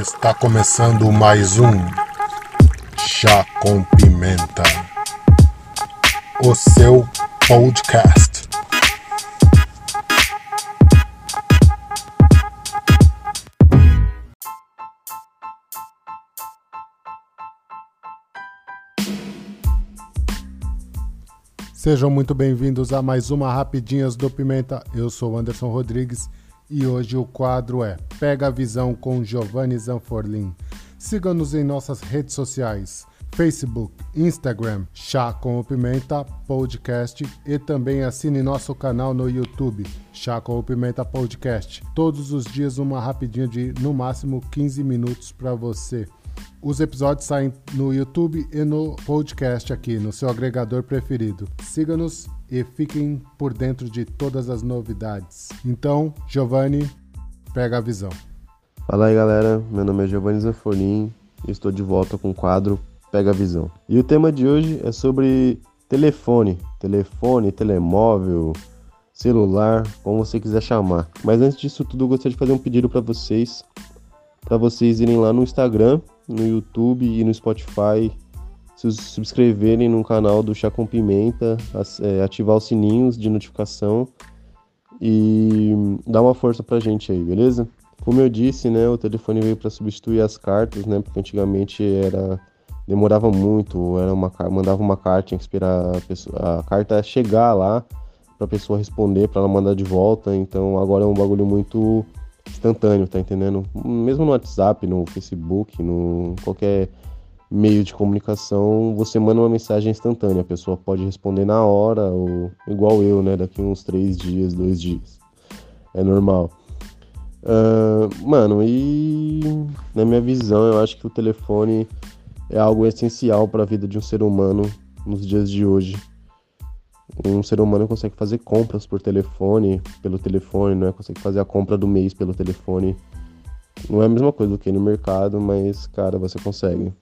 Está começando mais um Chá com Pimenta, o seu podcast. Sejam muito bem-vindos a mais uma Rapidinhas do Pimenta. Eu sou Anderson Rodrigues e hoje o quadro é Pega a Visão com Giovanni Zanforlin. Siga-nos em nossas redes sociais. Facebook, Instagram, Chá com o Pimenta Podcast e também assine nosso canal no YouTube, Chá com o Pimenta Podcast. Todos os dias uma rapidinha de no máximo 15 minutos para você. Os episódios saem no YouTube e no podcast aqui, no seu agregador preferido. Siga-nos e fiquem por dentro de todas as novidades. Então, Giovanni, pega a visão. Fala aí galera, meu nome é Giovanni Zanfolim e estou de volta com o quadro Pega a Visão. E o tema de hoje é sobre telefone, telefone, telemóvel, celular, como você quiser chamar. Mas antes disso tudo, eu gostaria de fazer um pedido para vocês, para vocês irem lá no Instagram no YouTube e no Spotify, se subscreverem no canal do Chá com Pimenta, é, ativar os sininhos de notificação e dar uma força pra gente aí, beleza? Como eu disse, né, o telefone veio para substituir as cartas, né, porque antigamente era demorava muito, era uma mandava uma carta, tinha que esperar a, pessoa, a carta chegar lá para a pessoa responder, para ela mandar de volta. Então agora é um bagulho muito instantâneo, tá entendendo? Mesmo no WhatsApp, no Facebook, no qualquer meio de comunicação, você manda uma mensagem instantânea, a pessoa pode responder na hora, ou igual eu, né? Daqui uns três dias, dois dias. É normal. Uh, mano, e na minha visão, eu acho que o telefone é algo essencial para a vida de um ser humano nos dias de hoje um ser humano consegue fazer compras por telefone, pelo telefone, né? Consegue fazer a compra do mês pelo telefone. Não é a mesma coisa do que no mercado, mas, cara, você consegue.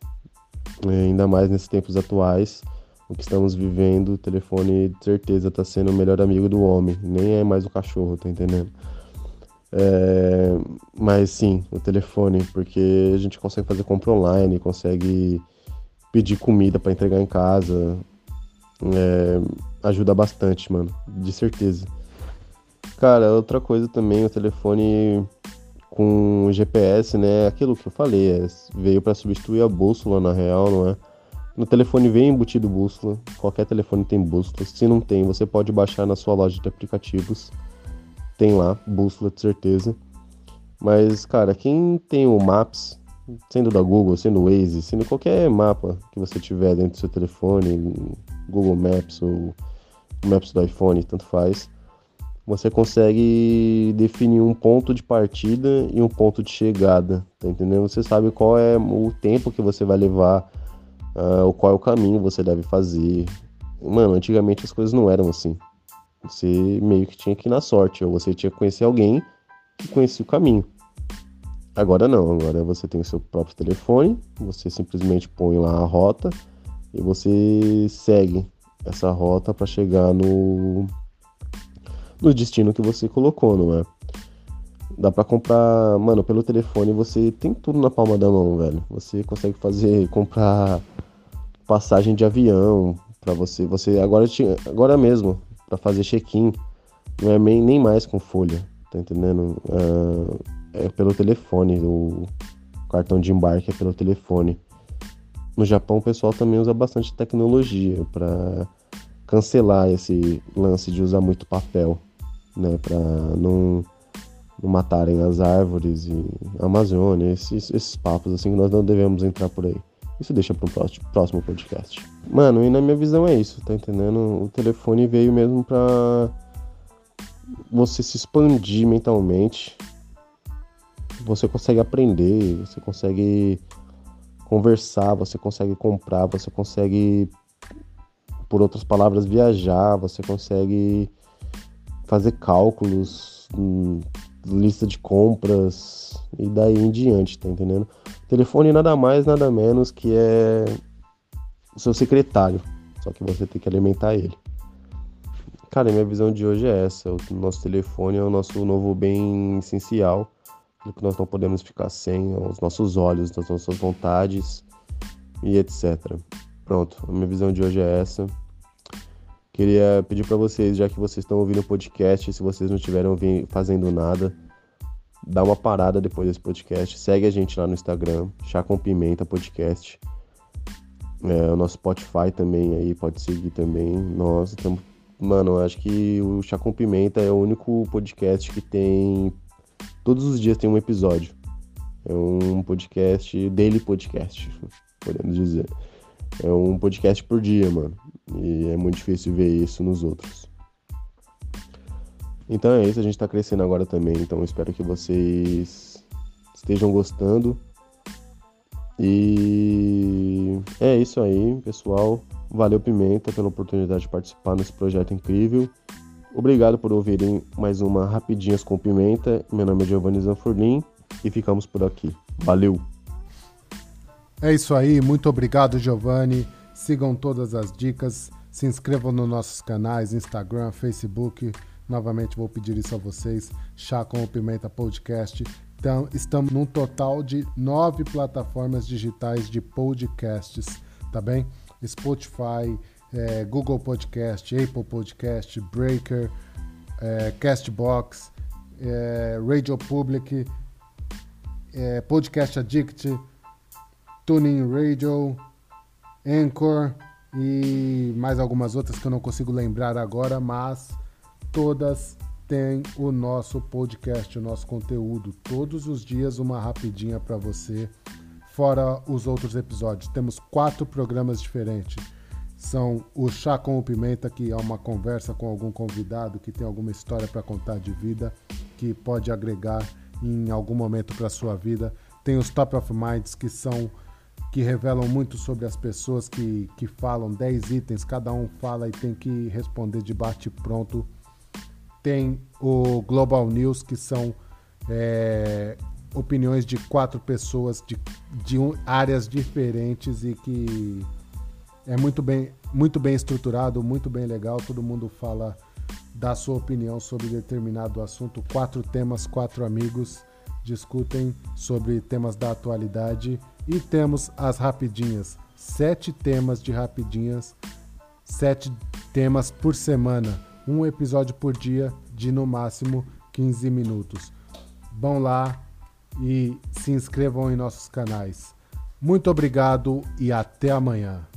É, ainda mais nesses tempos atuais, o que estamos vivendo, o telefone de certeza está sendo o melhor amigo do homem. Nem é mais o cachorro, tá entendendo? É, mas sim, o telefone, porque a gente consegue fazer compra online, consegue pedir comida para entregar em casa, é, ajuda bastante, mano. De certeza. Cara, outra coisa também, o telefone com GPS, né? Aquilo que eu falei, é, veio para substituir a bússola na real, não é? No telefone vem embutido bússola, qualquer telefone tem bússola. Se não tem, você pode baixar na sua loja de aplicativos. Tem lá, bússola de certeza. Mas, cara, quem tem o Maps, sendo da Google, sendo Waze, sendo qualquer mapa que você tiver dentro do seu telefone, Google Maps ou Maps do iPhone, tanto faz, você consegue definir um ponto de partida e um ponto de chegada, tá entendendo? Você sabe qual é o tempo que você vai levar, uh, qual é o caminho que você deve fazer. Mano, antigamente as coisas não eram assim. Você meio que tinha que ir na sorte, ou você tinha que conhecer alguém que conhecia o caminho. Agora não, agora você tem o seu próprio telefone, você simplesmente põe lá a rota e você segue essa rota para chegar no no destino que você colocou, não é? Dá para comprar, mano, pelo telefone você tem tudo na palma da mão, velho. Você consegue fazer comprar passagem de avião para você, você agora agora mesmo para fazer check-in, não é nem, mais com folha, tá entendendo? É, é pelo telefone, o cartão de embarque é pelo telefone. No Japão, o pessoal também usa bastante tecnologia para cancelar esse lance de usar muito papel, né, para não, não, matarem as árvores e a Amazônia, esses, esses papos assim que nós não devemos entrar por aí. Isso deixa para um próximo podcast. Mano, e na minha visão é isso, tá entendendo? O telefone veio mesmo para você se expandir mentalmente. Você consegue aprender, você consegue conversar, você consegue comprar, você consegue, por outras palavras, viajar, você consegue fazer cálculos, hum, lista de compras e daí em diante, tá entendendo? Telefone nada mais, nada menos que é o seu secretário, só que você tem que alimentar ele. Cara, minha visão de hoje é essa: o nosso telefone é o nosso novo bem essencial do que nós não podemos ficar sem, os nossos olhos, as nossas vontades e etc. Pronto, a minha visão de hoje é essa. Queria pedir para vocês, já que vocês estão ouvindo o podcast, se vocês não estiverem fazendo nada, dá uma parada depois desse podcast. Segue a gente lá no Instagram, Chá com Pimenta Podcast. É, o nosso Spotify também aí pode seguir também. Nós estamos. Mano, acho que o Chá com Pimenta é o único podcast que tem. Todos os dias tem um episódio. É um podcast, daily podcast, podemos dizer. É um podcast por dia, mano. E é muito difícil ver isso nos outros. Então é isso, a gente tá crescendo agora também. Então espero que vocês estejam gostando. E é isso aí, pessoal. Valeu, Pimenta, pela oportunidade de participar nesse projeto incrível. Obrigado por ouvirem mais uma Rapidinhas com Pimenta. Meu nome é Giovanni Zanfurlin e ficamos por aqui. Valeu! É isso aí, muito obrigado, Giovanni. Sigam todas as dicas, se inscrevam nos nossos canais, Instagram, Facebook. Novamente vou pedir isso a vocês. Chá com Pimenta Podcast então, estamos num total de nove plataformas digitais de podcasts, tá bem? Spotify, é, Google Podcast, Apple Podcast, Breaker, é, Castbox, é, Radio Public, é, Podcast Addict, Tuning Radio, Anchor e mais algumas outras que eu não consigo lembrar agora, mas todas tem o nosso podcast, o nosso conteúdo. Todos os dias uma rapidinha para você, fora os outros episódios. Temos quatro programas diferentes. São o Chá com o Pimenta, que é uma conversa com algum convidado que tem alguma história para contar de vida, que pode agregar em algum momento para sua vida. Tem os Top of Minds, que são que revelam muito sobre as pessoas que, que falam 10 itens, cada um fala e tem que responder de bate pronto tem o Global News, que são é, opiniões de quatro pessoas de, de um, áreas diferentes e que é muito bem, muito bem estruturado, muito bem legal. Todo mundo fala da sua opinião sobre determinado assunto. Quatro temas, quatro amigos discutem sobre temas da atualidade. E temos as rapidinhas, sete temas de rapidinhas, sete temas por semana um episódio por dia de no máximo 15 minutos. Vão lá e se inscrevam em nossos canais. Muito obrigado e até amanhã.